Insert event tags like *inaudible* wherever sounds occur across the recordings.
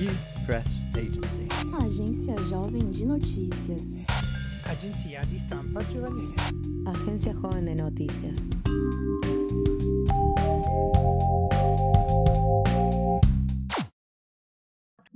Youth Press Agency. Agência Jovem de Notícias. Agenzia di stampa giovanile. Agencia Joven de Noticias.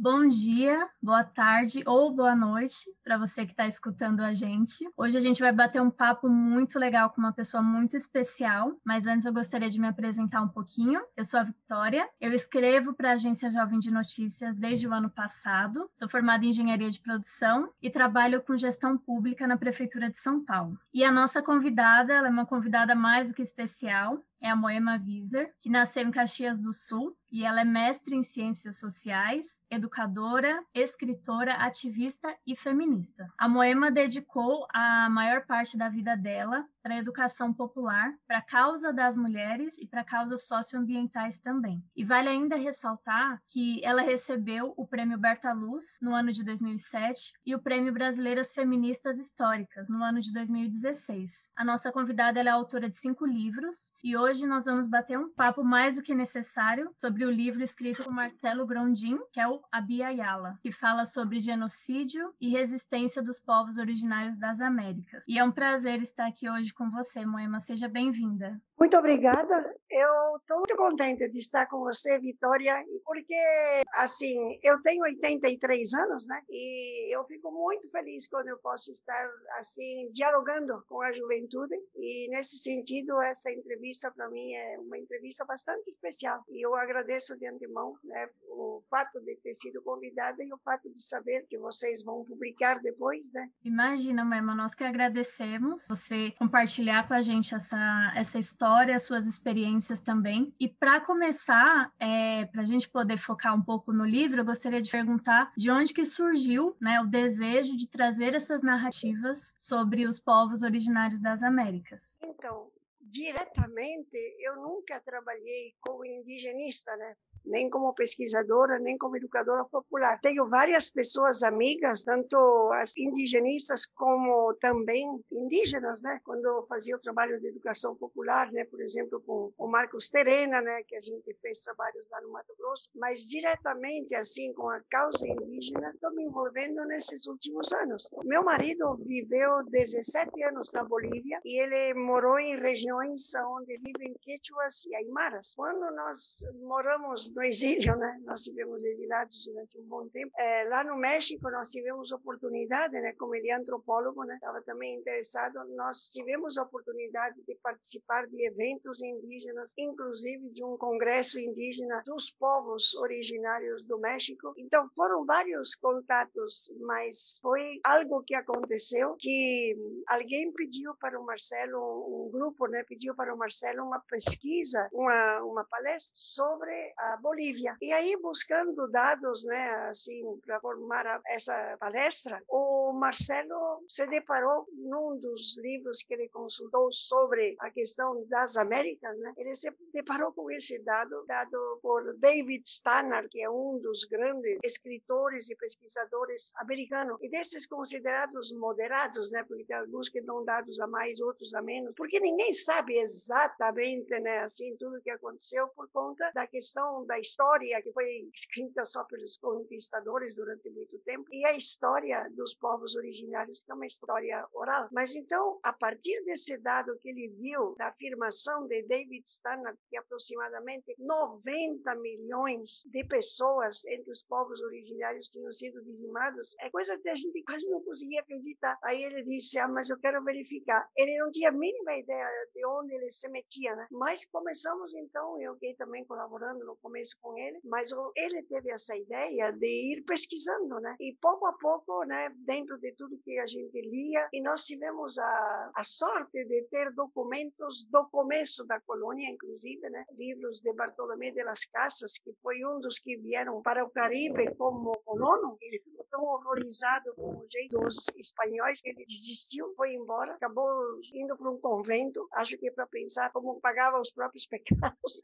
Bom dia, boa tarde ou boa noite para você que está escutando a gente. Hoje a gente vai bater um papo muito legal com uma pessoa muito especial, mas antes eu gostaria de me apresentar um pouquinho. Eu sou a Vitória, eu escrevo para a Agência Jovem de Notícias desde o ano passado, sou formada em Engenharia de Produção e trabalho com gestão pública na Prefeitura de São Paulo. E a nossa convidada, ela é uma convidada mais do que especial, é a Moema Wieser, que nasceu em Caxias do Sul e ela é mestre em ciências sociais, educadora, escritora, ativista e feminista. A Moema dedicou a maior parte da vida dela para a educação popular, para a causa das mulheres e para causas socioambientais também. E vale ainda ressaltar que ela recebeu o Prêmio Berta Luz no ano de 2007 e o Prêmio Brasileiras Feministas Históricas no ano de 2016. A nossa convidada é autora de cinco livros e hoje nós vamos bater um papo mais do que necessário sobre o livro escrito por Marcelo Grondin, que é o Abia Yala, que fala sobre genocídio e resistência dos povos originários das Américas. E é um prazer estar aqui hoje com você, Moema. Seja bem-vinda. Muito obrigada. Eu estou muito contente de estar com você, Vitória, porque, assim, eu tenho 83 anos, né? E eu fico muito feliz quando eu posso estar, assim, dialogando com a juventude. E, nesse sentido, essa entrevista, para mim, é uma entrevista bastante especial. E eu agradeço de antemão, né? O fato de ter sido convidada e o fato de saber que vocês vão publicar depois, né? Imagina, Moema, nós que agradecemos você compartilhar com a gente essa, essa história história, suas experiências também. E para começar, é, para a gente poder focar um pouco no livro, eu gostaria de perguntar de onde que surgiu né, o desejo de trazer essas narrativas sobre os povos originários das Américas. Então, diretamente, eu nunca trabalhei como indigenista, né? Nem como pesquisadora, nem como educadora popular. Tenho várias pessoas amigas, tanto as indigenistas como também indígenas, né? Quando eu fazia o trabalho de educação popular, né? Por exemplo, com o Marcos Terena, né? Que a gente fez trabalhos lá no Mato Grosso, mas diretamente, assim, com a causa indígena, estou me envolvendo nesses últimos anos. Meu marido viveu 17 anos na Bolívia e ele morou em regiões onde vivem quechuas e aimaras. Quando nós moramos no exílio, né? Nós tivemos exilados durante um bom tempo. É, lá no México nós tivemos oportunidade, né? Como ele é antropólogo, né? Estava também interessado. Nós tivemos oportunidade de participar de eventos indígenas, inclusive de um congresso indígena dos povos originários do México. Então foram vários contatos, mas foi algo que aconteceu que alguém pediu para o Marcelo, um grupo, né? Pediu para o Marcelo uma pesquisa, uma uma palestra sobre a Bolívia. E aí, buscando dados, né, assim, para formar essa palestra, o Marcelo se deparou num dos livros que ele consultou sobre a questão das Américas, né, ele se deparou com esse dado, dado por David Stannard, que é um dos grandes escritores e pesquisadores americanos, e desses considerados moderados, né, porque tem alguns que dão dados a mais, outros a menos, porque ninguém sabe exatamente, né, assim, tudo o que aconteceu por conta da questão da história que foi escrita só pelos conquistadores durante muito tempo. E a história dos povos originários que é uma história oral. Mas então, a partir desse dado que ele viu da afirmação de David Stannard que aproximadamente 90 milhões de pessoas entre os povos originários tinham sido dizimados, é coisa que a gente quase não conseguia acreditar. Aí ele disse: "Ah, mas eu quero verificar". Ele não tinha a mínima ideia de onde ele se metia, né? Mas começamos então, eu fiquei também colaborando no começo com ele, mas ele teve essa ideia de ir pesquisando, né? E pouco a pouco, né, de tudo que a gente lia, e nós tivemos a, a sorte de ter documentos do começo da colônia, inclusive, né? Livros de Bartolomé de las Casas, que foi um dos que vieram para o Caribe como colono. Ele ficou tão horrorizado com o jeito dos espanhóis que ele desistiu, foi embora, acabou indo para um convento, acho que para pensar como pagava os próprios *laughs* pecados.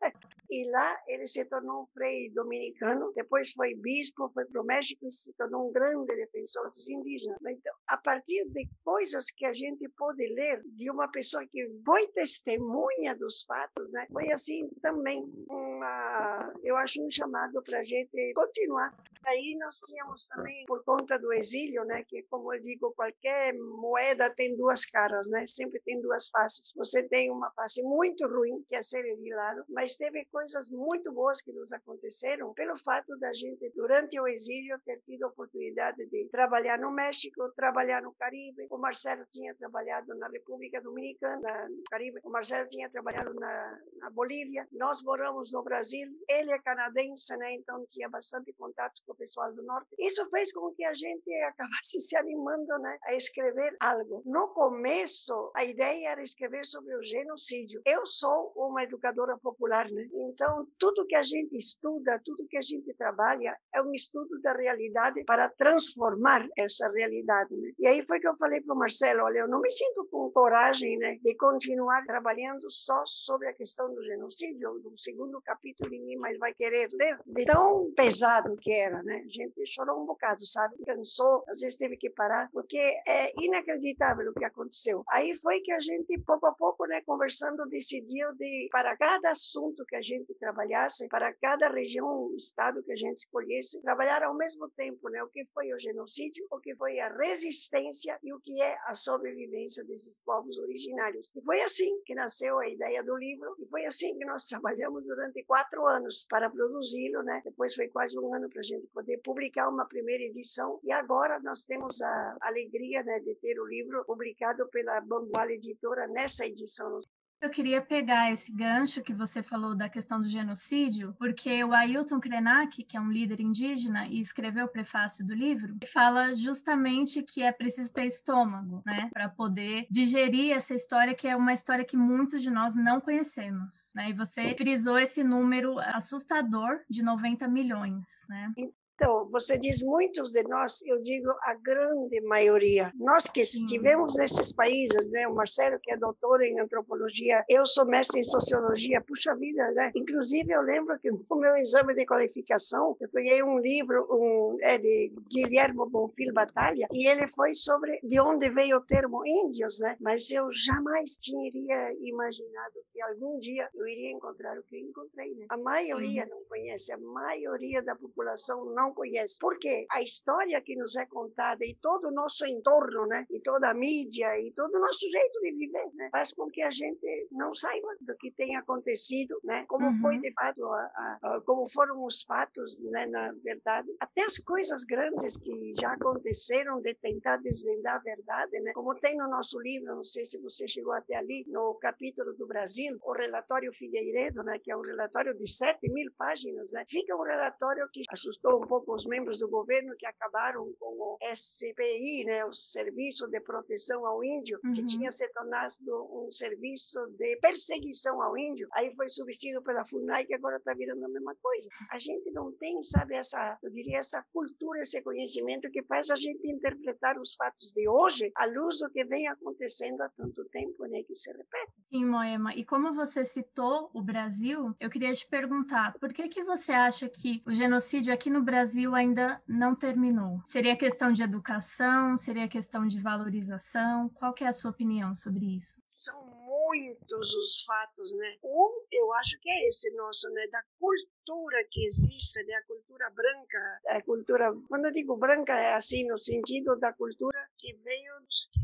E lá ele se tornou um frei dominicano, depois foi bispo, foi para o México e se tornou um grande defensor dos indígenas. Mas, então, a partir de coisas que a gente pode ler de uma pessoa que foi testemunha dos fatos, né? Foi assim também uma, eu acho um chamado para a gente continuar. Aí nós tínhamos também, por conta do exílio, né? Que como eu digo, qualquer moeda tem duas caras, né? Sempre tem duas faces. Você tem uma face muito ruim, que é ser exilado, mas teve coisas muito boas que nos aconteceram pelo fato da gente, durante o exílio, ter tido a oportunidade de trabalhar no México, trabalhar no Caribe. O Marcelo tinha trabalhado na República Dominicana, no Caribe. O Marcelo tinha trabalhado na, na Bolívia. Nós moramos no Brasil. Ele é canadense, né? Então tinha bastante contato com o pessoal do Norte. Isso fez com que a gente *laughs* acabasse se animando, né? A escrever algo. No começo, a ideia era escrever sobre o genocídio. Eu sou uma educadora popular, né? Então, tudo que a gente estuda, tudo que a gente trabalha, é um estudo da realidade para transformar essa realidade. Né? E aí foi que eu falei para o Marcelo, olha, eu não me sinto com coragem né, de continuar trabalhando só sobre a questão do genocídio. Do segundo capítulo ninguém mais vai querer ler, de tão pesado que era, né? A gente chorou um bocado, sabe? Cansou, às vezes teve que parar, porque é inacreditável o que aconteceu. Aí foi que a gente, pouco a pouco, né, conversando, decidiu de, para cada assunto que a gente trabalhasse, para cada região, estado que a gente escolhesse, trabalhar ao mesmo tempo, né? O que foi o genocídio, o que foi a resistência e o que é a sobrevivência desses povos originários. E foi assim que nasceu a ideia do livro e foi assim que nós *laughs* trabalhamos durante quatro anos para produzi-lo, né? Depois foi quase um ano para a gente poder publicar uma primeira edição e agora nós temos a alegria, né, de ter o livro publicado pela Bambuala Editora nessa edição. Eu queria pegar esse gancho que você falou da questão do genocídio, porque o Ailton Krenak, que é um líder indígena e escreveu o prefácio do livro, fala justamente que é preciso ter estômago, né, para poder digerir essa história que é uma história que muitos de nós não conhecemos, né? E você frisou esse número assustador de 90 milhões, né? Então, você diz muitos de nós, eu digo a grande maioria. Nós que estivemos nesses países, né? O Marcelo, que é doutor em antropologia, eu sou mestre em sociologia, puxa vida, né? Inclusive, eu lembro que no meu exame de qualificação, eu peguei um livro um, é de Guilherme Bonfil Batalha, e ele foi sobre de onde veio o termo índios, né? Mas eu jamais teria imaginado que algum dia eu iria encontrar o que eu encontrei, né? A maioria Sim. não conhece, a maioria da população não não conhece. Porque a história que nos é contada e todo o nosso entorno, né, e toda a mídia e todo o nosso jeito de viver, né, faz com que a gente não saiba do que tem acontecido, né, como uhum. foi de fato, a, a, a, como foram os fatos, né, na verdade. Até as coisas grandes que já aconteceram de tentar desvendar a verdade, né, como tem no nosso livro, não sei se você chegou até ali, no capítulo do Brasil, o relatório Figueiredo, né, que é um relatório de 7 mil páginas, né, fica um relatório que assustou um pouco com os membros do governo que acabaram com o SPI, né, o Serviço de Proteção ao Índio, uhum. que tinha se tornado um serviço de perseguição ao índio. Aí foi substituído pela FUNAI, que agora está virando a mesma coisa. A gente não tem, sabe, essa, eu diria, essa cultura, esse conhecimento que faz a gente interpretar os fatos de hoje à luz do que vem acontecendo há tanto tempo, né, que se repete. Sim, Moema. E como você citou o Brasil, eu queria te perguntar, por que que você acha que o genocídio aqui no Brasil Brasil ainda não terminou? Seria questão de educação? Seria questão de valorização? Qual é a sua opinião sobre isso? São muitos os fatos, né? Um, eu acho que é esse nosso, né? Da cultura que existe, né? A cultura branca, a cultura, quando eu digo branca é assim no sentido da cultura que veio dos que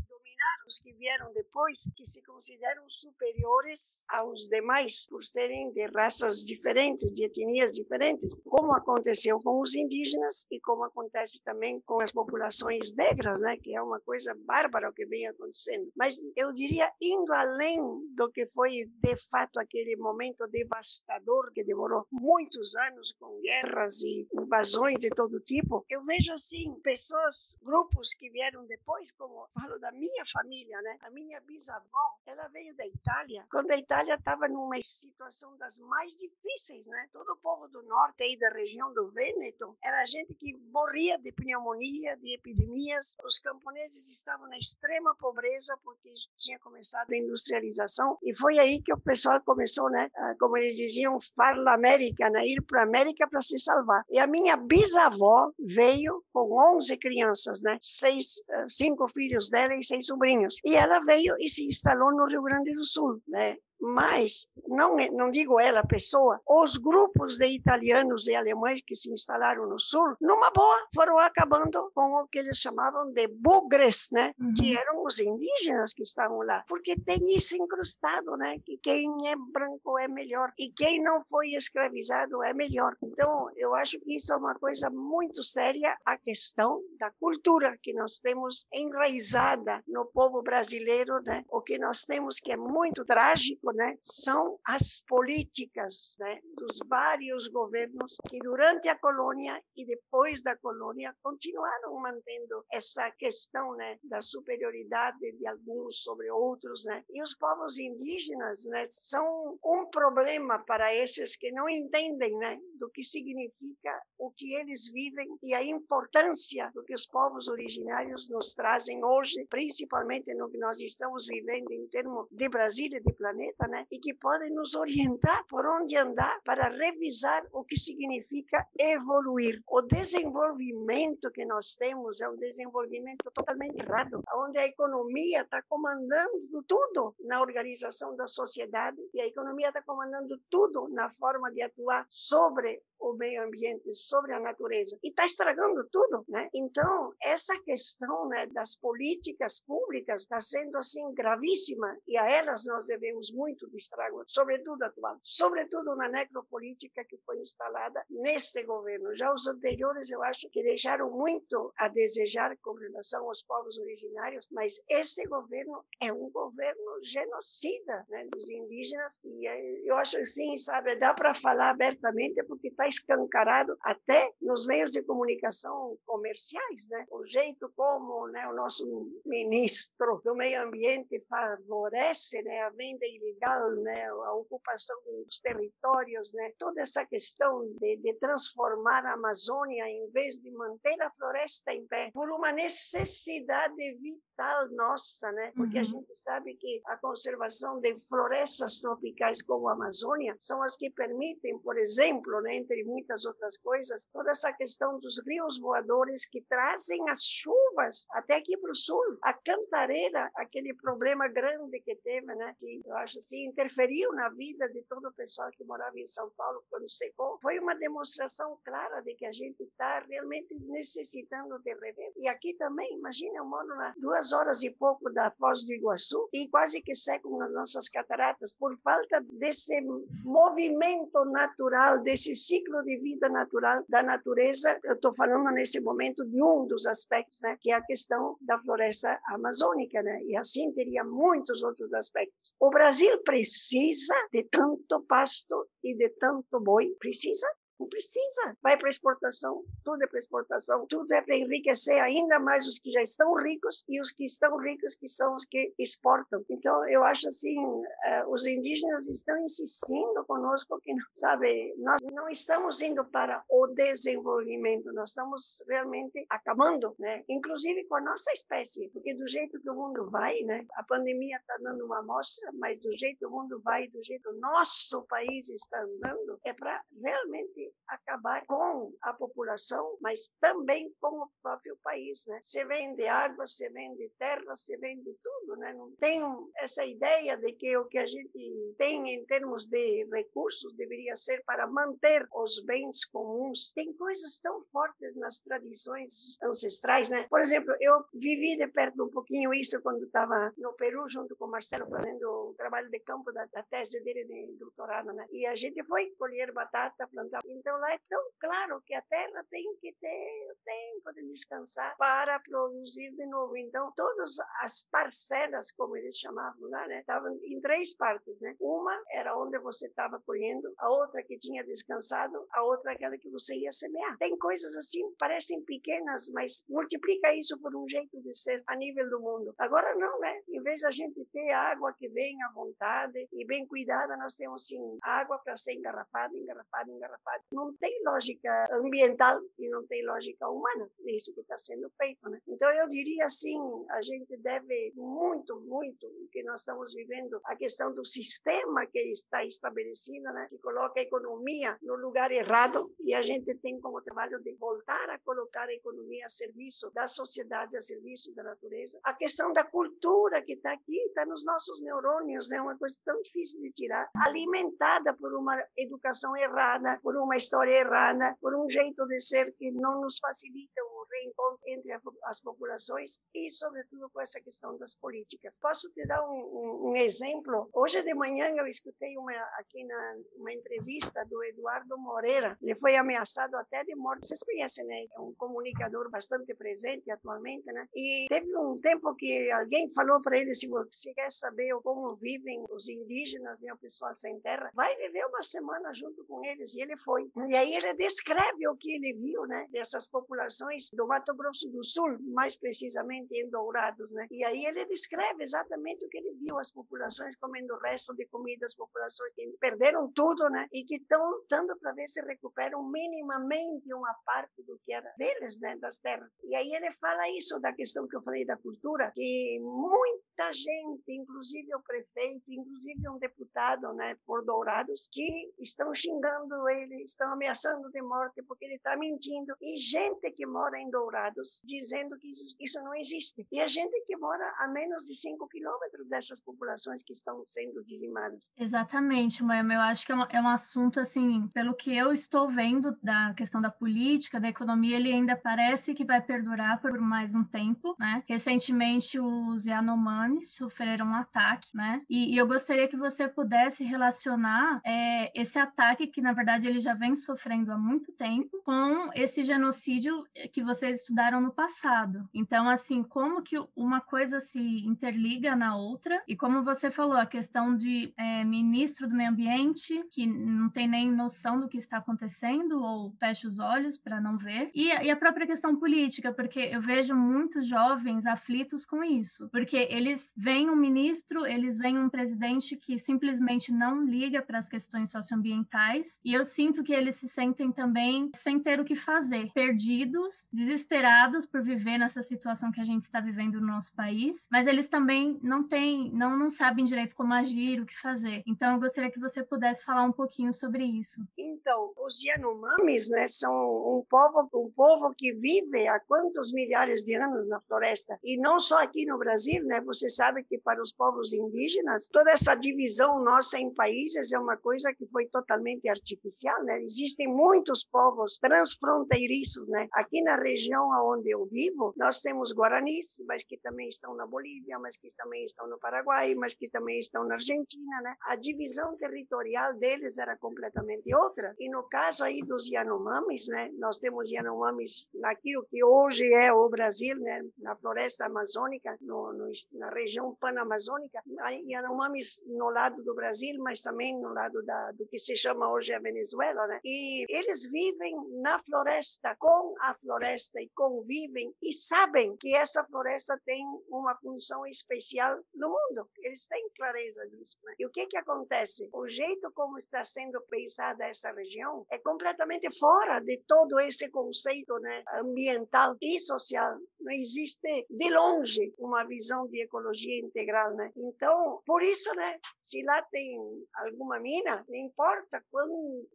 os que vieram depois, que se consideram superiores aos demais por serem de raças diferentes, de etnias diferentes, como aconteceu com os indígenas e como acontece também com as populações negras, né, que é uma coisa bárbara o que vem acontecendo. Mas eu diria indo além do que foi de fato aquele momento devastador que demorou muitos anos com guerras e invasões de todo tipo, eu vejo assim pessoas, grupos que vieram depois, como falo da minha família, né? A minha bisavó, ela veio da Itália, quando a Itália estava numa situação das mais difíceis, né? Todo o povo do norte aí da região do Vêneto era gente que morria de pneumonia, de epidemias. Os camponeses estavam na extrema pobreza porque tinha começado a industrialização e foi aí que o pessoal começou, né? Como eles diziam, farla América, né? Ir para a América para se salvar. E a minha bisavó veio com 11 crianças, né? Seis, eh, cinco filhos dela e seis sobrinhos. E ela veio e se instalou no Rio Grande do Sul, né? Mas não é, não digo ela pessoa, os grupos de italianos e alemães que se instalaram no sul, numa boa, foram acabando com o que eles chamavam de bugres, né? Uhum. Que eram os indígenas que estavam lá, porque tem isso incrustado, né? Que quem é branco é melhor e quem não foi escravizado é melhor. Então, eu acho que isso é uma coisa muito séria, a questão da cultura que nós temos enraizada no povo brasileiro, né? O que nós temos que é muito trágico né, são as políticas né, dos vários governos que durante a colônia e depois da colônia continuaram mantendo essa questão né, da superioridade de alguns sobre outros, né? E os povos indígenas, né, são um problema para esses que não entendem, né, do que significa o que eles vivem e a importância do que os povos originários nos trazem hoje, principalmente no que nós estamos vivendo em termos de Brasil e de planeta né? e que podem nos orientar por onde andar para revisar o que significa evoluir. O desenvolvimento que nós temos é um desenvolvimento totalmente errado, onde a economia está comandando tudo na organização da sociedade e a economia está comandando tudo na forma de atuar sobre o meio ambiente, sobre a natureza e está estragando tudo, né? Então essa questão né, das políticas públicas está sendo assim gravíssima e a elas nós devemos muito do estrago, sobretudo atual, sobretudo na necropolítica que foi instalada neste governo. Já os anteriores, eu acho que deixaram muito a desejar com relação aos povos originários, mas este governo é um governo genocida né, dos indígenas e eh, eu acho assim, sabe, dá para falar abertamente porque está escancarado até nos meios de comunicação comerciais, né? O jeito como né, o nosso ministro do meio ambiente favorece né, a venda ilegal legal, né, a ocupação dos territórios, né, toda essa questão de, de transformar a Amazônia, em vez de manter a floresta em pé, por uma necessidade vital nossa, né, porque uhum. a gente sabe que a conservação de florestas tropicais como a Amazônia são as que permitem, por exemplo, né, entre muitas outras coisas, toda essa questão dos rios voadores que trazem as chuvas até aqui para o sul. A Cantareira, aquele problema grande que teve, né, que eu acho assim, interferiu na vida de todo o pessoal que morava em São Paulo quando secou, foi uma demonstração clara de que a gente está realmente necessitando de rever. E aqui também, imagina, eu moro lá duas horas e pouco da Foz do Iguaçu e quase que secam as nossas cataratas por falta desse movimento natural, desse ciclo de vida natural da natureza. Eu estou falando nesse momento de um dos aspectos, né, que é a questão da floresta amazônica, né? E assim teria muitos outros aspectos. O Brasil precisa de tanto pasto e de tanto boi? Precisa? Não precisa. Vai para exportação, tudo é para exportação, tudo é para enriquecer ainda mais os que já estão ricos e os que estão ricos, que são os que exportam. Então, eu acho assim, uh, os indígenas estão insistindo conosco que, *laughs* sabe, nós não estamos indo para o desenvolvimento, nós estamos realmente acabando, né? Inclusive com a nossa espécie, porque do jeito que o mundo vai, né? A pandemia está dando uma amostra, mas do jeito que o mundo vai, do jeito que o nosso país está andando, é para realmente acabar com a população, mas também com o próprio país, né? Você vende água, você vende terra, você vende tudo, né? Não tem essa ideia de que o que a gente tem em termos de recursos deveria ser para manter os bens comuns. Tem coisas tão fortes nas tradições ancestrais, né? Por exemplo, eu vivi de perto um pouquinho isso quando estava no Peru junto com o Marcelo fazendo o trabalho de campo da, da tese dele de doutorado, né? E a gente foi colher batata, plantar Então lá é tão claro que a terra tem que ter tempo de descansar para produzir de novo. Então todas as parcelas, como eles chamavam lá, né, estavam em três partes, né? Uma era onde você estava colhendo, a outra que tinha descansado, a outra aquela que você ia semear. Tem coisas assim, parecem pequenas, mas multiplica isso por um jeito de ser a nível do mundo. Agora não, né? Em vez de a gente ter água que vem à vontade e bem cuidada, nós temos sim água para ser engarrafada, engarrafada, engarrafada. Não tem lógica ambiental e não tem lógica humana nisso que está sendo feito, né? Então eu diria assim, a gente deve muito, muito o que nós estamos vivendo, a questão do sistema que está estabelecido, né? Que coloca a economia no lugar errado e a gente tem como trabalho de voltar a colocar a economia a serviço da sociedade, a serviço da natureza. A questão da cultura que está aqui, está nos nossos neurônios, é né? uma coisa tão difícil de tirar, alimentada por uma educação errada, por uma história errada, por um jeito de ser que não nos facilita o reencontro entre as populações e, sobretudo, com essa questão das políticas. Posso te dar um, um, um exemplo? Hoje de manhã eu escutei uma, aqui na uma entrevista do Eduardo Moreira. Ele foi ameaçado até de morte. Vocês conhecem, né? É um comunicador bastante presente atualmente, né? E teve um tempo que alguém falou para ele: se você quer saber como vivem os indígenas, né, o pessoal sem terra, vai viver uma semana junto com eles. E ele foi. E aí ele descreve o que ele viu, né? Dessas populações do Mato Grosso do Sul, mais precisamente em Dourados, né? E aí ele descreve exatamente o que ele viu, as populações comendo o resto de comida, as populações que perderam tudo, né? E que estão lutando para ver se recuperam minimamente uma parte do que era deles, né? Das terras. E aí ele fala isso da questão que eu falei da cultura, que muita gente, inclusive o prefeito, inclusive um deputado, né? Por Dourados, que estão xingando ele, estão ameaçando de morte porque ele está mentindo. E gente que mora em Dourados, dizendo que isso, isso não existe. E a gente que mora a menos de 5 quilômetros dessas populações que estão sendo dizimadas. Exatamente, mãe. Eu acho que é um, é um assunto, assim, pelo que eu estou vendo da questão da política, da economia, ele ainda parece que vai perdurar por mais um tempo, né? Recentemente, os Yanomamis sofreram um ataque, né? E, e eu gostaria que você pudesse relacionar é, esse ataque, que na verdade ele já vem sofrendo há muito tempo, com esse genocídio que você vocês estudaram no passado. Então, assim, como que uma coisa se interliga na outra? E como você falou, a questão de é, ministro do meio ambiente que não tem nem noção do que está acontecendo ou fecha os olhos para não ver. E, e, a própria questão política, porque eu vejo muitos jovens aflitos com isso, porque eles veem um ministro, eles veem um presidente que simplesmente não liga para as questões socioambientais e eu sinto que eles se sentem também sem ter o que fazer, perdidos, desesperados por viver nessa situação que a gente está vivendo no nosso país, mas eles também não têm, não, não sabem direito como agir, o que fazer. Então, eu gostaria que você pudesse falar um pouquinho sobre isso. Então, os Yanomamis, né, são um povo, um povo que vive há quantos milhares de anos na floresta e não só aqui no Brasil, né? Você sabe que para os povos indígenas toda essa divisão nossa em países é uma coisa que foi totalmente artificial, né? Existem muitos povos transfronteiriços, né? Aqui na região onde eu vivo, nós temos guaranis, mas que também estão na Bolívia, mas que também estão no Paraguai, mas que também estão na Argentina, né? A divisão territorial deles era completamente outra. E no caso aí dos Yanomamis, né? Nós temos Yanomamis naquilo que hoje é o Brasil, né? Na floresta amazônica, no, no, na região panamazônica, Yanomamis no lado do Brasil, mas também no lado da, do que se chama hoje a Venezuela, né? E eles vivem na floresta, com a floresta e convivem e sabem que essa floresta tem uma função especial no mundo. Eles têm clareza disso. Né? E o que que acontece? O jeito como está sendo pensada essa região é completamente fora de todo esse conceito né, ambiental e social. Não existe de longe uma visão de ecologia integral, né? Então, por isso, né, se lá tem alguma mina, não importa quando,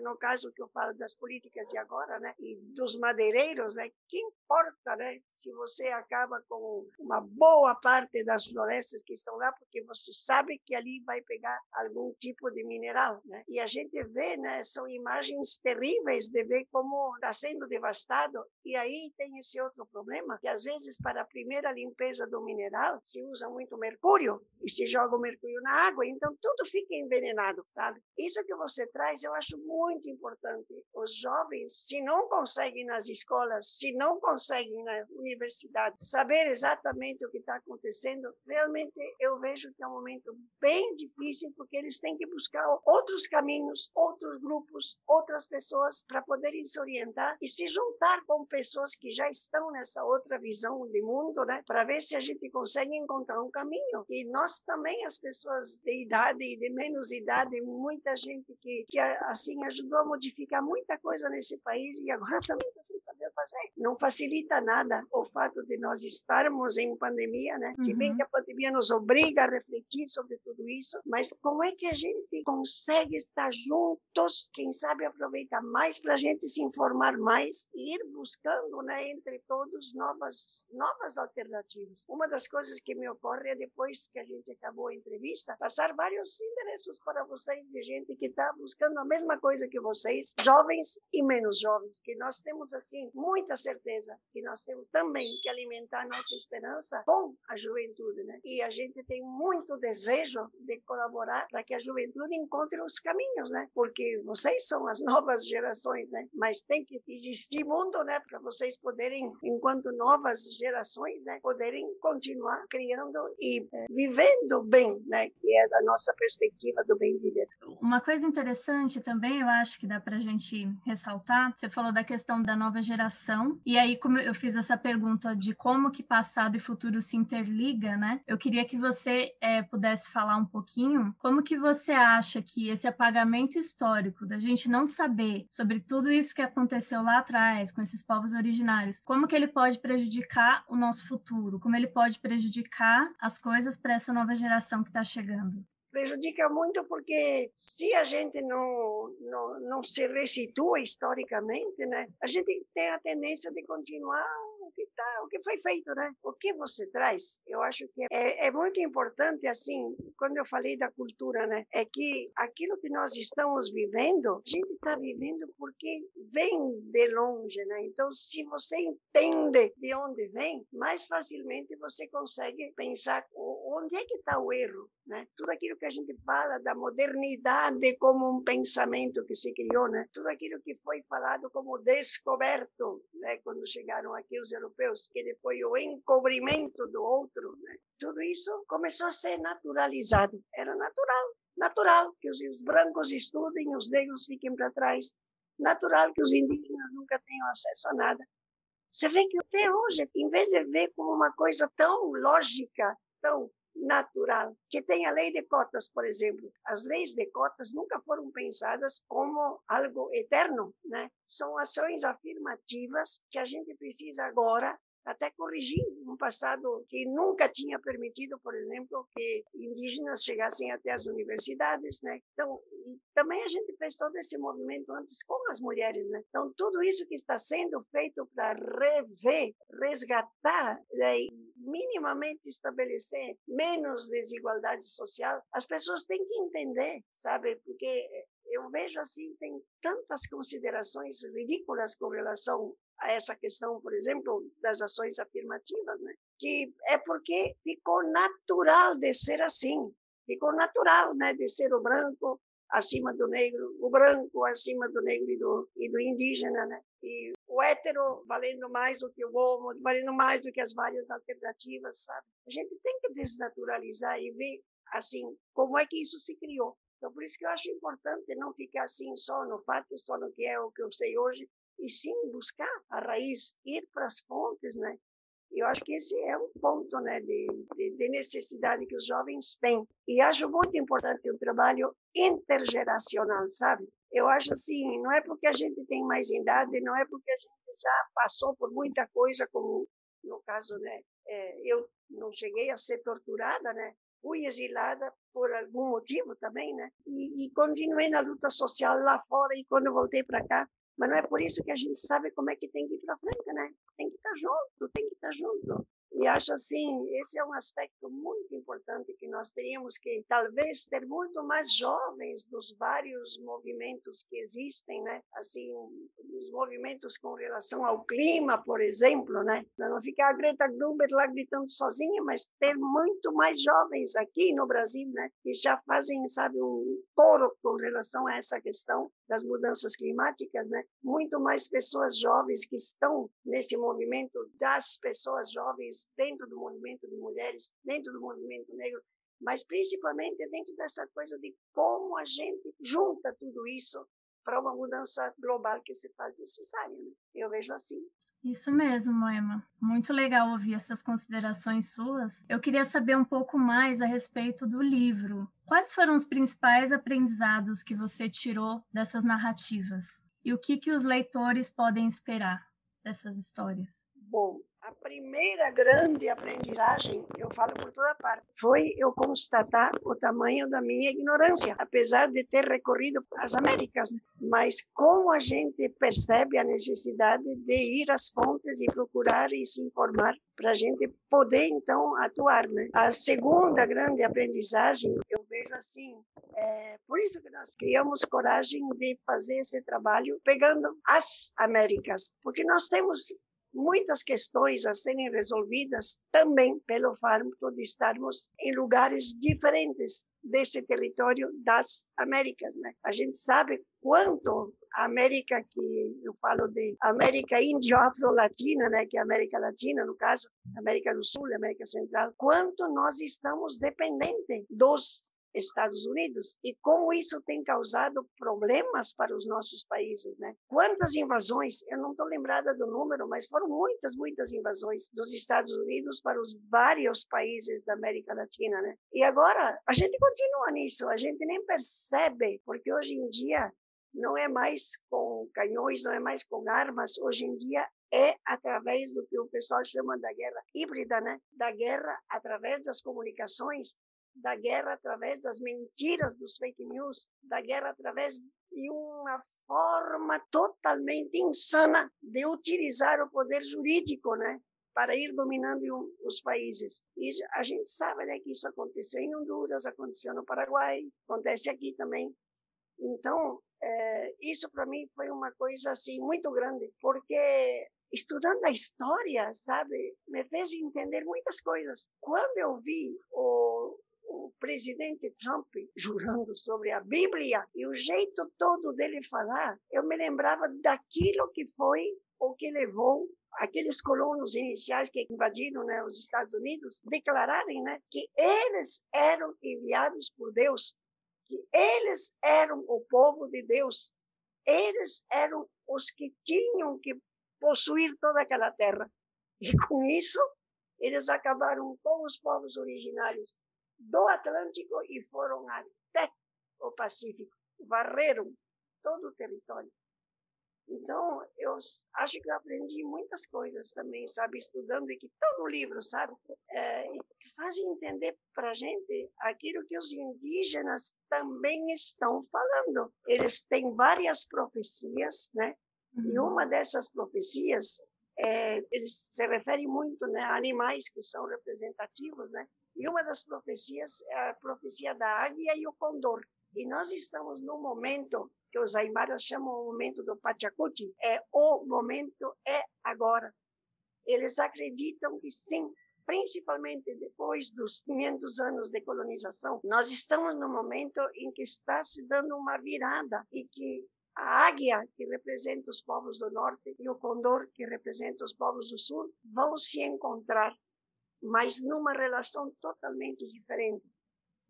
no, caso que eu falo das políticas de agora, né, e dos madeireiros, né? Que importa, né? Se você acaba com uma boa parte das florestas que estão lá, porque você sabe que ali vai pegar algum tipo de mineral, né? E a gente vê, né? São imagens terríveis de ver como está sendo devastado. E aí tem esse outro problema, que às vezes para a primeira limpeza do mineral se usa muito mercúrio e se joga o mercúrio na água, então tudo fica envenenado, sabe? Isso que você traz eu acho muito importante. Os jovens, se não conseguem nas escolas, se não conseguem na universidade saber exatamente o que está acontecendo, realmente eu vejo que é um momento bem difícil porque eles têm que buscar outros caminhos, outros grupos, outras pessoas para poderem se orientar e se juntar com pessoas que já estão nessa outra visão de mundo, né? Para ver se a gente consegue encontrar um caminho. E nós também, as pessoas de idade e de menos idade, muita gente que, que assim ajudou a modificar muita coisa nesse país e agora também está sem saber fazer. Não facilita nada o fato de nós estarmos em pandemia, né? Uhum. Se bem uhum. que a pandemia nos obriga a refletir sobre tudo isso, mas como é que a gente consegue estar juntos, quem sabe aproveitar mais para a gente se informar mais e ir buscando, né, entre todos novas novas alternativas. Uma das coisas que me ocorre é depois que a gente acabou a entrevista, passar vários endereços para vocês de gente que está buscando a mesma coisa que vocês, jovens e menos jovens, que nós temos assim muita certeza que nós temos também que alimentar nossa esperança com a juventude, né? E a gente tem muito desejo de colaborar para que a juventude encontre os caminhos, né? Porque vocês são as *laughs* novas gerações, né? Mas tem que existir mundo, né? Para vocês poderem, enquanto novas gerações, né? Poderem continuar criando e é, vivendo bem, né? Que é da nossa perspectiva do bem viver. Uma coisa interessante também, eu acho que dá para a gente ressaltar. Você falou da questão da nova geração e aí como eu fiz essa pergunta de como que passado e futuro se interliga, né? Eu queria que você é, pudesse falar um pouquinho como que você acha que esse apagamento histórico da gente não saber sobre tudo isso que aconteceu lá atrás com esses povos originários, como que ele pode prejudicar o nosso futuro, como ele pode prejudicar as coisas para essa nova geração que está chegando. Prejudica muito porque se a gente não, não, não se resitua historicamente, né, a gente tem a tendência de continuar o que tá, o que foi feito, né? O que você traz? Eu acho que é, é muito importante assim, quando eu falei da cultura, né, é que aquilo que nós estamos vivendo, a gente está vivendo porque vem de longe, né? Então, se você entende de onde vem, mais facilmente você consegue pensar onde é que está o erro, né? Tudo aquilo que a gente fala da modernidade como um pensamento que se criou, né? Tudo aquilo que foi falado como descoberto, né? Quando chegaram aqui os europeus, que depois o encobrimento do outro, né? Tudo isso começou a ser naturalizado. Era natural, natural que os, os brancos estudem, os negros fiquem para trás, natural que os indígenas nunca tenham acesso a nada. Você vê que até hoje, em vez de ver como uma coisa tão lógica, tão natural, que tem a lei de cotas, por exemplo. As leis de cotas nunca foram pensadas como algo eterno, né? São ações afirmativas que a gente precisa agora até corrigir um passado que nunca tinha permitido, por exemplo, que indígenas chegassem até as universidades, né? Então, também a gente fez todo esse movimento antes com as mulheres, né? Então, tudo isso que está sendo feito para rever, resgatar, né? minimamente estabelecer menos desigualdade social, as pessoas têm que entender, sabe? Porque eu vejo assim, tem tantas considerações ridículas com relação a essa questão, por exemplo, das ações afirmativas, né? que é porque ficou natural de ser assim, ficou natural né? de ser o branco acima do negro, o branco acima do negro e do, e do indígena, né? e o hétero valendo mais do que o homo, valendo mais do que as várias alternativas, sabe? A gente tem que desnaturalizar e ver, assim, como é que isso se criou. Então, por isso que eu acho importante não ficar assim só no fato, só no que é o que eu sei hoje, e sim buscar a raiz, ir para as fontes, né? Eu acho que esse é um ponto né, de, de, de, necessidade que os jovens têm. E acho muito importante o trabalho intergeracional, sabe? Eu acho assim, não é porque a gente tem mais idade, não é porque a gente já passou por muita coisa, como no caso, né? É, eu não cheguei a ser torturada, né? Fui exilada por algum motivo também, né? E, e continuei na luta social lá fora e quando voltei para cá, mas não é por isso que a gente sabe como é que tem que ir para frente, né? Tem que estar tá junto, tem que estar tá junto. E acho assim, esse é um aspecto muito importante que nós teríamos que talvez ter muito mais jovens dos vários movimentos que existem, né? Assim, os movimentos com relação ao clima, por exemplo, né? Não ficar a Greta Thunberg lá gritando sozinha, mas ter muito mais jovens aqui no Brasil, né? Que já fazem, sabe, um coro com relação a essa questão das mudanças climáticas, né? Muito mais pessoas jovens que estão nesse movimento das pessoas jovens dentro do movimento de mulheres, dentro do movimento negro, mas principalmente dentro dessa coisa de como a gente junta tudo isso para uma mudança global que se faz necessária. Né? Eu vejo assim. Isso mesmo, Moema. Muito legal ouvir essas considerações suas. Eu queria saber um pouco mais a respeito do livro. Quais foram os principais aprendizados que você tirou dessas narrativas? E o que, que os leitores podem esperar dessas histórias? Bom, a primeira grande aprendizagem, eu falo por toda parte, foi eu constatar o tamanho da minha ignorância, apesar de ter recorrido as Américas. Mas como a gente percebe a necessidade de ir às fontes e procurar e se informar para a gente poder então atuar, né? A segunda grande aprendizagem, eu vejo assim, é por isso que nós criamos coragem de fazer esse trabalho pegando as Américas, porque nós temos muitas questões a serem resolvidas também pelo fato de estarmos em lugares diferentes desse território das Américas, né? A gente sabe quanto a América que eu falo de América índio-afro-latina, né, que é a América Latina, no caso, América do Sul, América Central, quanto nós estamos dependentes dos Estados Unidos e como isso tem causado problemas para os nossos países, né? Quantas invasões? Eu não estou lembrada do número, mas foram muitas, muitas invasões dos Estados Unidos para os vários países da América Latina, né? E agora a gente continua nisso, a gente nem percebe, porque hoje em dia não é mais com canhões, não é mais com armas, hoje em dia é através do que o pessoal chama da guerra híbrida, né? Da guerra através das comunicações, da guerra através das mentiras dos fake news, da guerra através de uma forma totalmente insana de utilizar o poder jurídico, né? para ir dominando os países. E a gente sabe né, que isso aconteceu em Honduras, aconteceu no Paraguai, acontece aqui também. Então, é, isso para mim foi uma coisa assim muito grande, porque estudando a história, sabe, me fez entender muitas coisas. Quando eu vi o, o presidente Trump jurando sobre a Bíblia e o jeito todo dele falar, eu me lembrava daquilo que foi o que levou aqueles colonos iniciais que invadiram né, os Estados Unidos declararem né, que eles eram enviados por Deus, que eles eram o povo de Deus, eles eram os que tinham que possuir toda aquela terra. E com isso, eles acabaram com os povos originários do Atlântico e foram até o Pacífico, varreram todo o território. Então, eu acho que eu aprendi muitas coisas também, sabe, estudando, e que estão no livro, sabe, é, e que fazem entender para a gente aquilo que os indígenas também estão falando. Eles têm várias profecias, né? E uma dessas profecias, é, eles se referem muito né, a animais que são representativos, né? E uma das profecias é a profecia da águia e o condor. E nós estamos num momento que os aimaras chamam o momento do Pachacuti. É o momento, é agora. Eles acreditam que sim, principalmente depois dos 500 anos de colonização, nós estamos no momento em que está se dando uma virada e que a águia, que representa os povos do norte, e o condor, que representa os povos do sul, vão se encontrar mas numa relação totalmente diferente.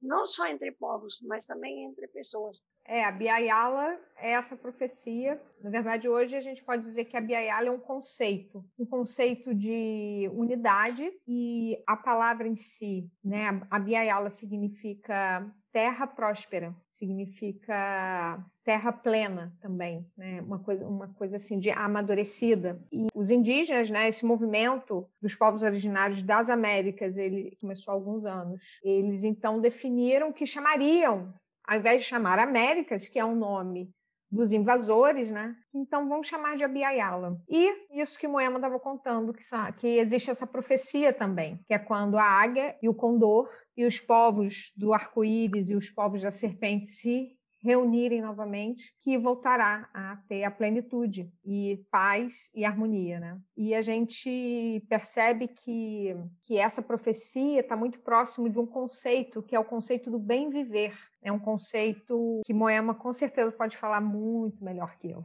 Não só entre povos, mas também entre pessoas. É, a Biayala é essa profecia. Na verdade, hoje a gente pode dizer que a Biayala é um conceito, um conceito de unidade e a palavra em si, né? A Biayala significa terra próspera, significa terra plena também, né? Uma coisa, uma coisa assim de amadurecida. E os indígenas, né? Esse movimento dos povos originários das Américas, ele começou há alguns anos. Eles então definiram que chamariam, ao invés de chamar Américas, que é um nome dos invasores, né? Então vamos chamar de Abiyala. E isso que Moema estava contando, que, que existe essa profecia também, que é quando a águia e o condor e os povos do arco-íris e os povos da serpente se reunirem novamente, que voltará a ter a plenitude e paz e harmonia, né? E a gente percebe que, que essa profecia está muito próximo de um conceito que é o conceito do bem viver. É um conceito que Moema com certeza pode falar muito melhor que eu.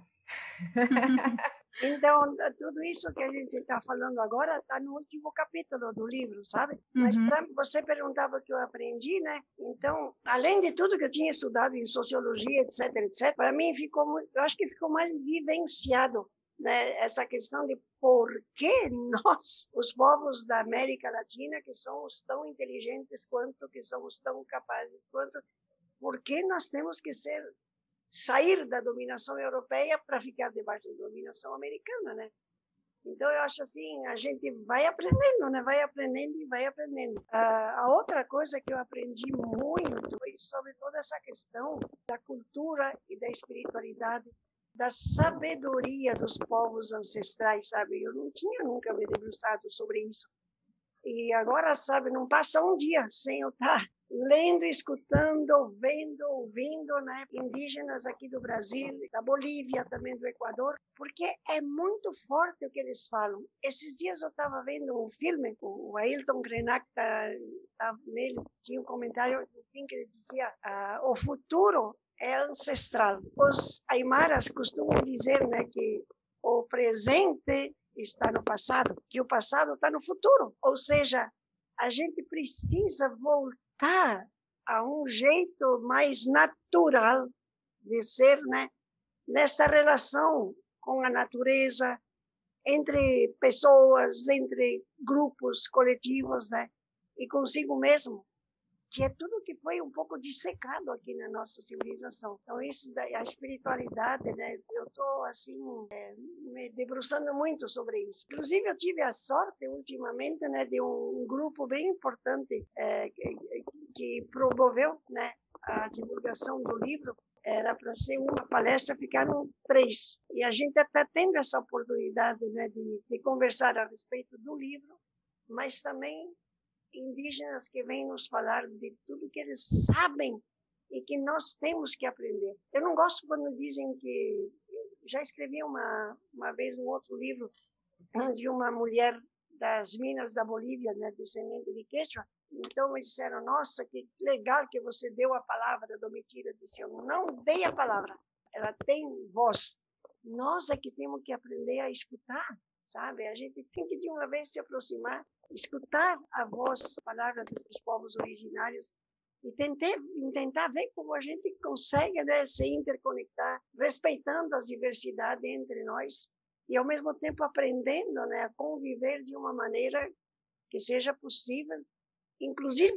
*laughs* Então, tudo isso que a gente está falando agora está no último capítulo do livro, sabe? Mas uhum. pra, você perguntava o que eu aprendi, né? Então, além de tudo que eu tinha estudado em sociologia, etc, etc, para mim ficou, eu acho que ficou mais vivenciado né, essa questão de por que *laughs* nós, os povos da América Latina, que somos tão inteligentes quanto, que somos tão capazes quanto, por que nós temos que ser sair da dominação europeia para ficar debaixo da dominação americana, né? Então eu acho assim, a gente vai aprendendo, né? Vai aprendendo e vai aprendendo. A outra coisa que eu aprendi muito foi sobre toda essa questão da cultura e da espiritualidade, da sabedoria dos povos ancestrais, sabe? Eu não tinha nunca me debruçado sobre isso. E agora, sabe, não passa um dia sem eu estar lendo, escutando, vendo, ouvindo, né? Indígenas aqui do Brasil, da Bolívia, também do Equador, porque é muito forte o que eles falam. Esses dias eu estava vendo um filme, o Ailton Krenak tá, tá nele, tinha um comentário fim que ele dizia: ah, o futuro é ancestral. Os aimaras costumam dizer, né, que o presente está no passado, que o passado está no futuro. Ou seja, a gente precisa voltar a um jeito mais natural de ser, né? Nessa relação com a natureza, entre pessoas, entre grupos coletivos, né? E consigo mesmo que é tudo que foi um pouco dissecado aqui na nossa civilização. Então, isso da a espiritualidade, né? Eu estou, assim, é, me debruçando muito sobre isso. Inclusive, eu tive a sorte, ultimamente, né, de um, grupo bem importante é, que, que promoveu, né, a divulgação do livro era para ser uma palestra, ficaram três. E a gente está tendo essa oportunidade né, de, de conversar a respeito do livro, mas também indígenas que vêm nos falar de tudo que eles sabem e que nós temos que aprender. Eu não gosto quando dizem que já escrevi uma uma vez um outro livro de uma mulher das minas da Bolívia, né, descendente de Quechua. Então eles disseram: "Nossa, que legal que você deu a palavra." Domitila disse: "Eu não dei a palavra. Ela tem voz. Nós é que temos que aprender a escutar." sabe? A gente tem que de uma vez se aproximar, escutar a voz, as palavras dos povos originários e tentar, tentar ver como a gente consegue né, se interconectar, respeitando as diversidades entre nós e ao mesmo tempo aprendendo né, a conviver de uma maneira que seja possível. Inclusive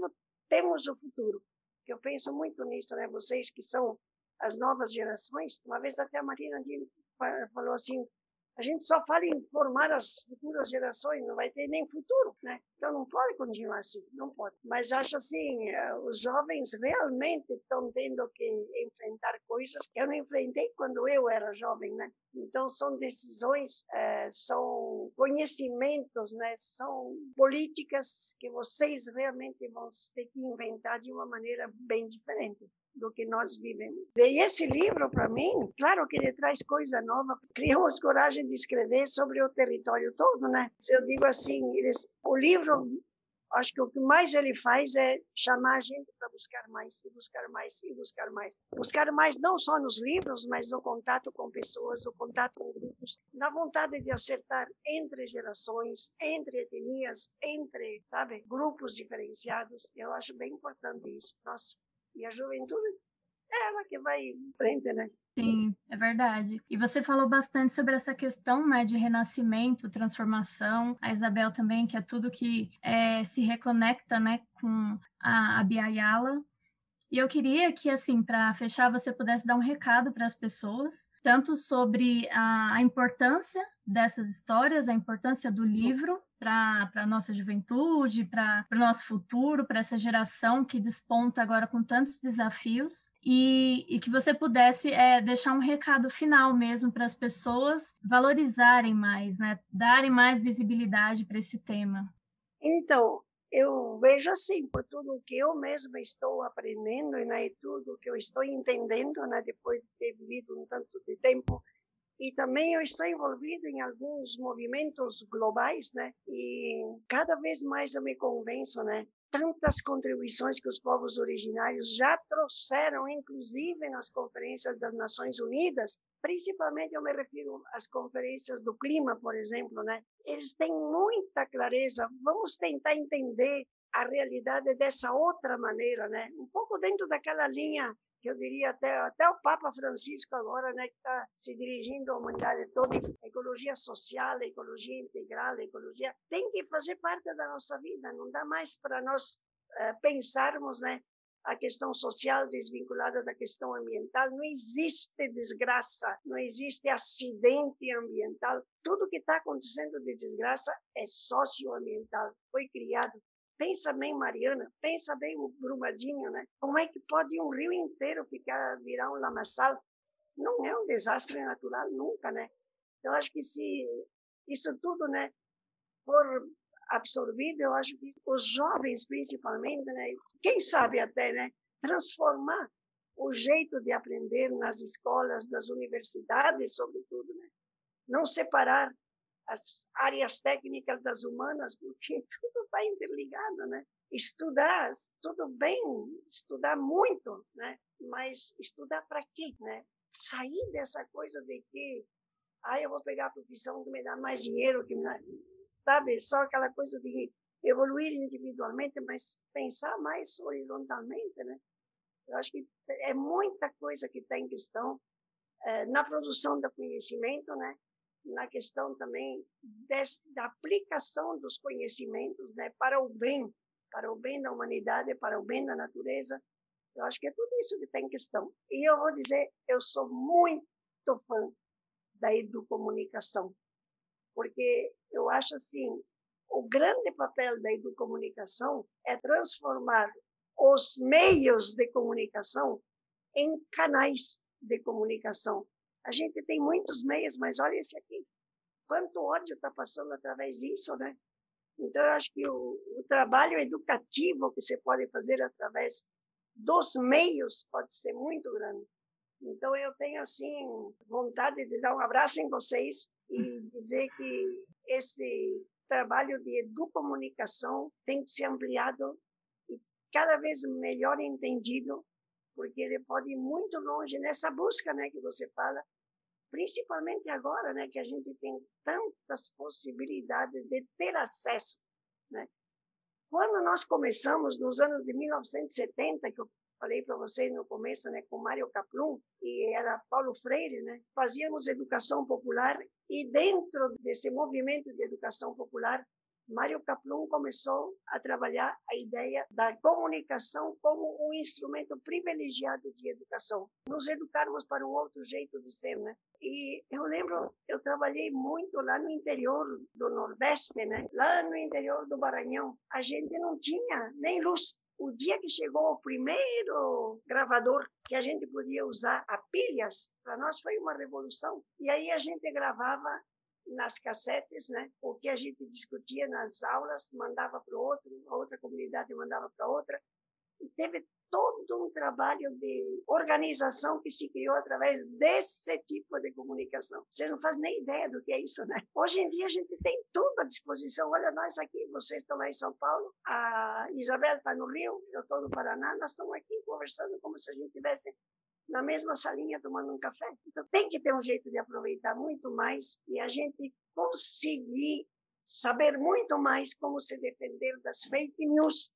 temos o futuro. Que eu penso muito nisso, né? Vocês que são as novas gerações. Uma vez até a Marina falou assim: a gente só fala em formar as futuras gerações, não vai ter nem futuro, né? Então não pode continuar assim, não pode. Mas acho assim, eh, os jovens realmente estão tendo que enfrentar coisas que eu não enfrentei quando eu era jovem, né? Então são decisões, é, são conhecimentos, né? São políticas que vocês realmente vão ter que inventar de uma maneira bem diferente do que nós vivemos. E esse livro, para mim, claro que ele traz coisa nova. Criamos coragem de escrever sobre o território todo, né? Eu digo assim, eles, o livro, acho que o que mais ele faz é chamar a gente para buscar mais, e buscar mais, e buscar mais. Buscar mais não só nos livros, mas no contato com pessoas, no contato com grupos, na vontade de acertar entre gerações, entre etnias, entre, sabe, grupos diferenciados. Eu acho bem importante isso. Nossa, e a juventude é ela que vai em frente, né? Sim, é verdade. E você falou bastante sobre essa questão né, de renascimento, transformação. A Isabel também, que é tudo que é, se reconecta né, com a, a Biayala. E eu queria que, assim, para fechar, você pudesse dar um recado para as pessoas, tanto sobre a, a, importância dessas histórias, a importância do livro, para a nossa juventude, para o nosso futuro, para essa geração que desponta agora com tantos desafios, e, e que você pudesse é, deixar um recado final mesmo para as pessoas valorizarem mais, né? darem mais visibilidade para esse tema. Então, eu vejo assim, por tudo que eu mesma estou aprendendo né, e tudo que eu estou entendendo né, depois de ter vivido um tanto de tempo e também eu estou envolvido em alguns movimentos globais, né? E cada vez mais eu me convenço, né? Tantas contribuições que os povos originários já trouxeram, inclusive nas conferências das Nações Unidas, principalmente eu me refiro às conferências do clima, por exemplo, né? Eles têm muita clareza. Vamos tentar entender a realidade dessa outra maneira, né? Um pouco dentro daquela linha eu diria até, até o Papa Francisco agora, né, que está se dirigindo à humanidade toda, a ecologia social, a ecologia integral, a ecologia tem que fazer parte da nossa vida, não dá mais para nós uh, pensarmos, né, a questão social desvinculada da questão ambiental. Não existe desgraça, não existe acidente ambiental. Tudo que está acontecendo de desgraça é socioambiental. Foi criado Pensa bem, Mariana, pensa bem o Brumadinho, né? Como é que pode um rio inteiro ficar virar um lamaçal? Não é um desastre natural nunca, né? Então acho que se isso tudo, né, for absorvido, eu acho que os jovens principalmente, né, quem sabe até, né, transformar o jeito de aprender nas escolas, nas universidades, sobretudo, né? Não separar as áreas técnicas das humanas, porque *laughs* tudo está interligado, né? Estudar, tudo bem, estudar muito, né? Mas estudar para quê, né? Sair dessa coisa de que, ah, eu vou pegar a profissão que me dá mais dinheiro, que me dá, sabe? Só aquela coisa de evoluir individualmente, mas pensar mais horizontalmente, né? Eu acho que é muita coisa que está em questão é, na produção do conhecimento, né? Na questão também da aplicação dos conhecimentos né, para o bem, para o bem da humanidade, para o bem da natureza. Eu acho que é tudo isso que está em questão. E eu vou dizer, eu sou muito fã da educomunicação, porque eu acho assim, o grande papel da educomunicação é transformar os meios de comunicação em canais de comunicação a gente tem muitos meios, mas olha esse aqui. Quanto ódio está passando através disso, né? Então, eu acho que o, o trabalho educativo que você pode fazer através dos meios pode ser muito grande. Então, eu tenho, assim, vontade de dar um abraço em vocês e *laughs* dizer que esse trabalho de educomunicação tem que ser ampliado e cada vez melhor entendido, porque ele pode ir muito longe nessa busca né, que você fala principalmente agora, né, que a gente tem tantas possibilidades de ter acesso, né? Quando nós começamos nos anos de 1970, que eu falei para vocês no começo, né, com Mário Kaplum e era Paulo Freire, né, fazíamos educação popular e dentro desse movimento de educação popular Mário Kaplun começou a trabalhar a ideia da comunicação como um instrumento privilegiado de educação. Nos educarmos para um outro jeito de ser, né? E eu lembro, eu trabalhei muito lá no interior do Nordeste, né? Lá no interior do Maranhão, a gente não tinha nem luz. O dia que chegou o primeiro gravador que a gente podia usar a pilhas, para nós foi uma revolução. E aí a gente gravava nas cassetes, né? O que a gente discutia nas aulas, mandava para outro, outra comunidade mandava para outra. E teve todo um trabalho de organização que se criou através desse tipo de comunicação. Vocês não fazem nem ideia do que é isso, né? Hoje em dia a gente tem tudo à disposição. Olha, nós aqui, vocês estão lá em São Paulo, a Isabel está no Rio, eu estou no Paraná, nós estamos aqui conversando como se a gente tivesse na mesma salinha tomando um café. Então tem que ter um jeito de aproveitar muito mais e a gente conseguir saber muito mais como se defender das fake news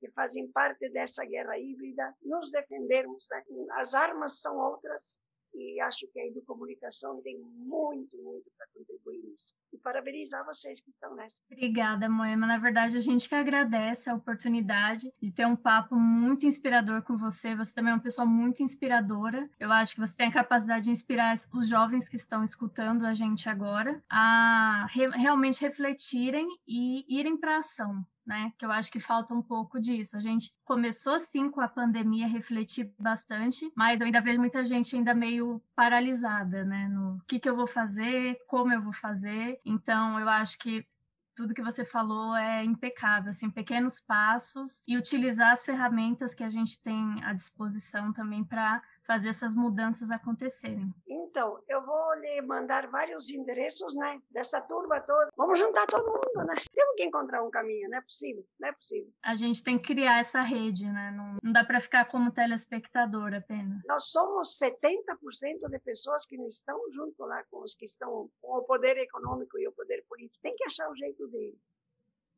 que fazem parte dessa guerra híbrida, nos defendermos. Né? As armas são outras e acho que a educomunicação tem muito, muito para contribuir nisso. E parabenizar vocês que estão nessa. Obrigada, Moema. Na verdade, a gente que agradece a oportunidade de ter um papo muito inspirador com você. Você também é uma pessoa muito inspiradora. Eu acho que você tem a capacidade de inspirar os jovens que estão escutando a gente agora a re realmente refletirem e irem para ação né? Que eu acho que falta um pouco disso. A gente começou sim com a pandemia a refletir bastante, mas eu ainda vejo muita gente ainda meio paralisada, né? No que, que eu vou fazer, como eu vou fazer. Então, eu acho que tudo que você falou é impecável, assim, pequenos passos e utilizar as ferramentas que a gente tem à disposição também para fazer essas mudanças acontecerem. Então, eu vou lhe mandar vários endereços, né, dessa turma toda. Vamos juntar todo mundo, né? Temos que encontrar um caminho, não é possível, não é possível. A gente tem que criar essa rede, né? Não, não dá para ficar como telespectador apenas. Nós somos 70% de pessoas que não estão junto lá com os que estão com o poder econômico e o poder político. Tem que achar o jeito dele.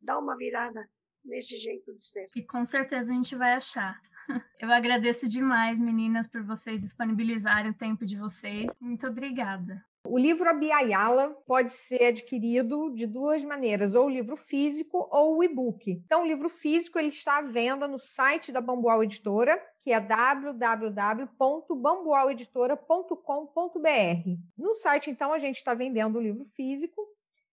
Dar uma virada nesse jeito de ser. E com certeza a gente vai achar. *laughs* Eu agradeço demais, meninas, por vocês disponibilizarem o tempo de vocês. Muito obrigada. O livro Abiayala pode ser adquirido de duas maneiras, ou o livro físico ou o e-book. Então, o livro físico ele está à venda no site da Bambual Editora, que é www.bambualeditora.com.br. No site, então, a gente está vendendo o livro físico.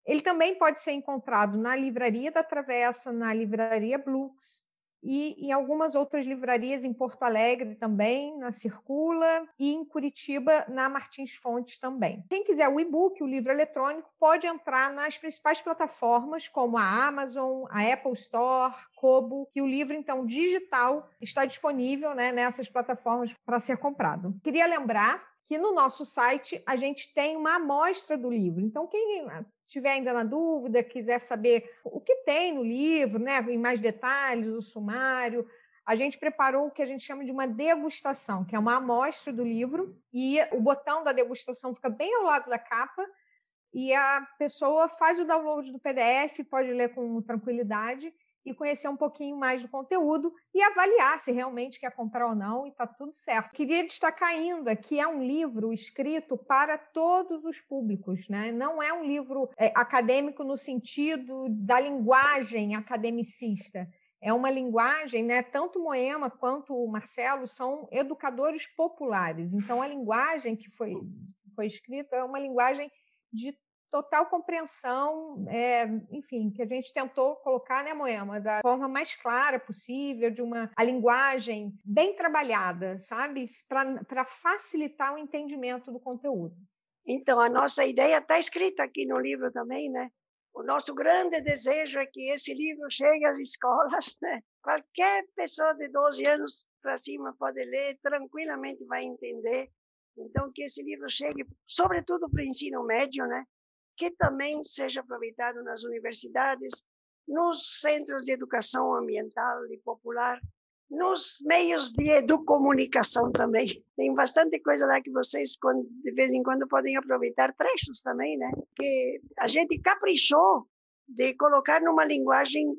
Ele também pode ser encontrado na Livraria da Travessa, na Livraria Blux, e em algumas outras livrarias em Porto Alegre também, na Circula, e em Curitiba, na Martins Fontes também. Quem quiser o e-book, o livro eletrônico, pode entrar nas principais plataformas, como a Amazon, a Apple Store, Kobo, que o livro, então, digital está disponível né, nessas plataformas para ser comprado. Queria lembrar que no nosso site a gente tem uma amostra do livro. Então, quem tiver ainda na dúvida, quiser saber o que tem no livro, né, em mais detalhes, o sumário, a gente preparou o que a gente chama de uma degustação, que é uma amostra do livro, e o botão da degustação fica bem ao lado da capa, e a pessoa faz o download do PDF, pode ler com tranquilidade, e conhecer um pouquinho mais do conteúdo e avaliar se realmente quer comprar ou não e está tudo certo. Queria destacar ainda que é um livro escrito para todos os públicos, né? Não é um livro é, acadêmico no sentido da linguagem academicista. É uma linguagem, né? Tanto Moema quanto o Marcelo são educadores populares. Então, a linguagem que foi, foi escrita é uma linguagem de total compreensão, é, enfim, que a gente tentou colocar, né, Moema, da forma mais clara possível, de uma a linguagem bem trabalhada, sabe, para facilitar o entendimento do conteúdo. Então, a nossa ideia está escrita aqui no livro também, né? O nosso grande desejo é que esse livro chegue às escolas, né? Qualquer pessoa de 12 anos para cima pode ler, tranquilamente vai entender. Então, que esse livro chegue, sobretudo para o ensino médio, né? Que também seja aproveitado nas universidades, nos centros de educação ambiental e popular, nos meios de educomunicação também. *laughs* Tem bastante coisa lá que vocês, de vez em quando, podem aproveitar trechos também, né? Que a gente caprichou de colocar numa linguagem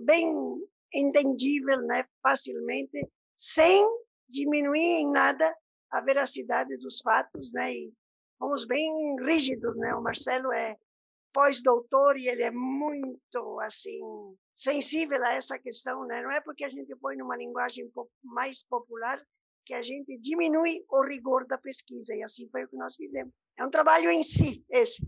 bem entendível, né? Facilmente, sem diminuir em nada a veracidade dos fatos, né? E fomos bem rígidos, né? O Marcelo é pós-doutor e ele é muito assim sensível a essa questão, né? Não é porque a gente põe numa linguagem mais popular que a gente diminui o rigor da pesquisa e assim foi o que nós fizemos. É um trabalho em si esse,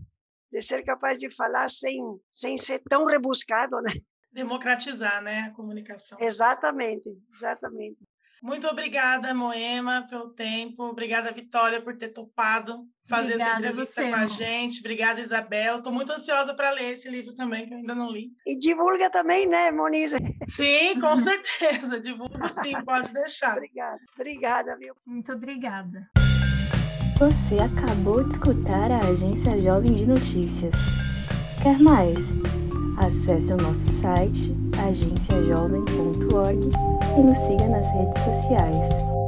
de ser capaz de falar sem sem ser tão rebuscado, né? Democratizar, né, a comunicação. Exatamente, exatamente. Muito obrigada, Moema, pelo tempo. Obrigada, Vitória, por ter topado fazer obrigada essa entrevista você, com a gente. Obrigada, Isabel. Estou muito ansiosa para ler esse livro também, que eu ainda não li. E divulga também, né, Moniz? Sim, com *laughs* certeza. Divulga sim, pode deixar. Obrigada. Obrigada, viu? Muito obrigada. Você acabou de escutar a Agência Jovem de Notícias. Quer mais? Acesse o nosso site agenciajovem.org e nos siga nas redes sociais.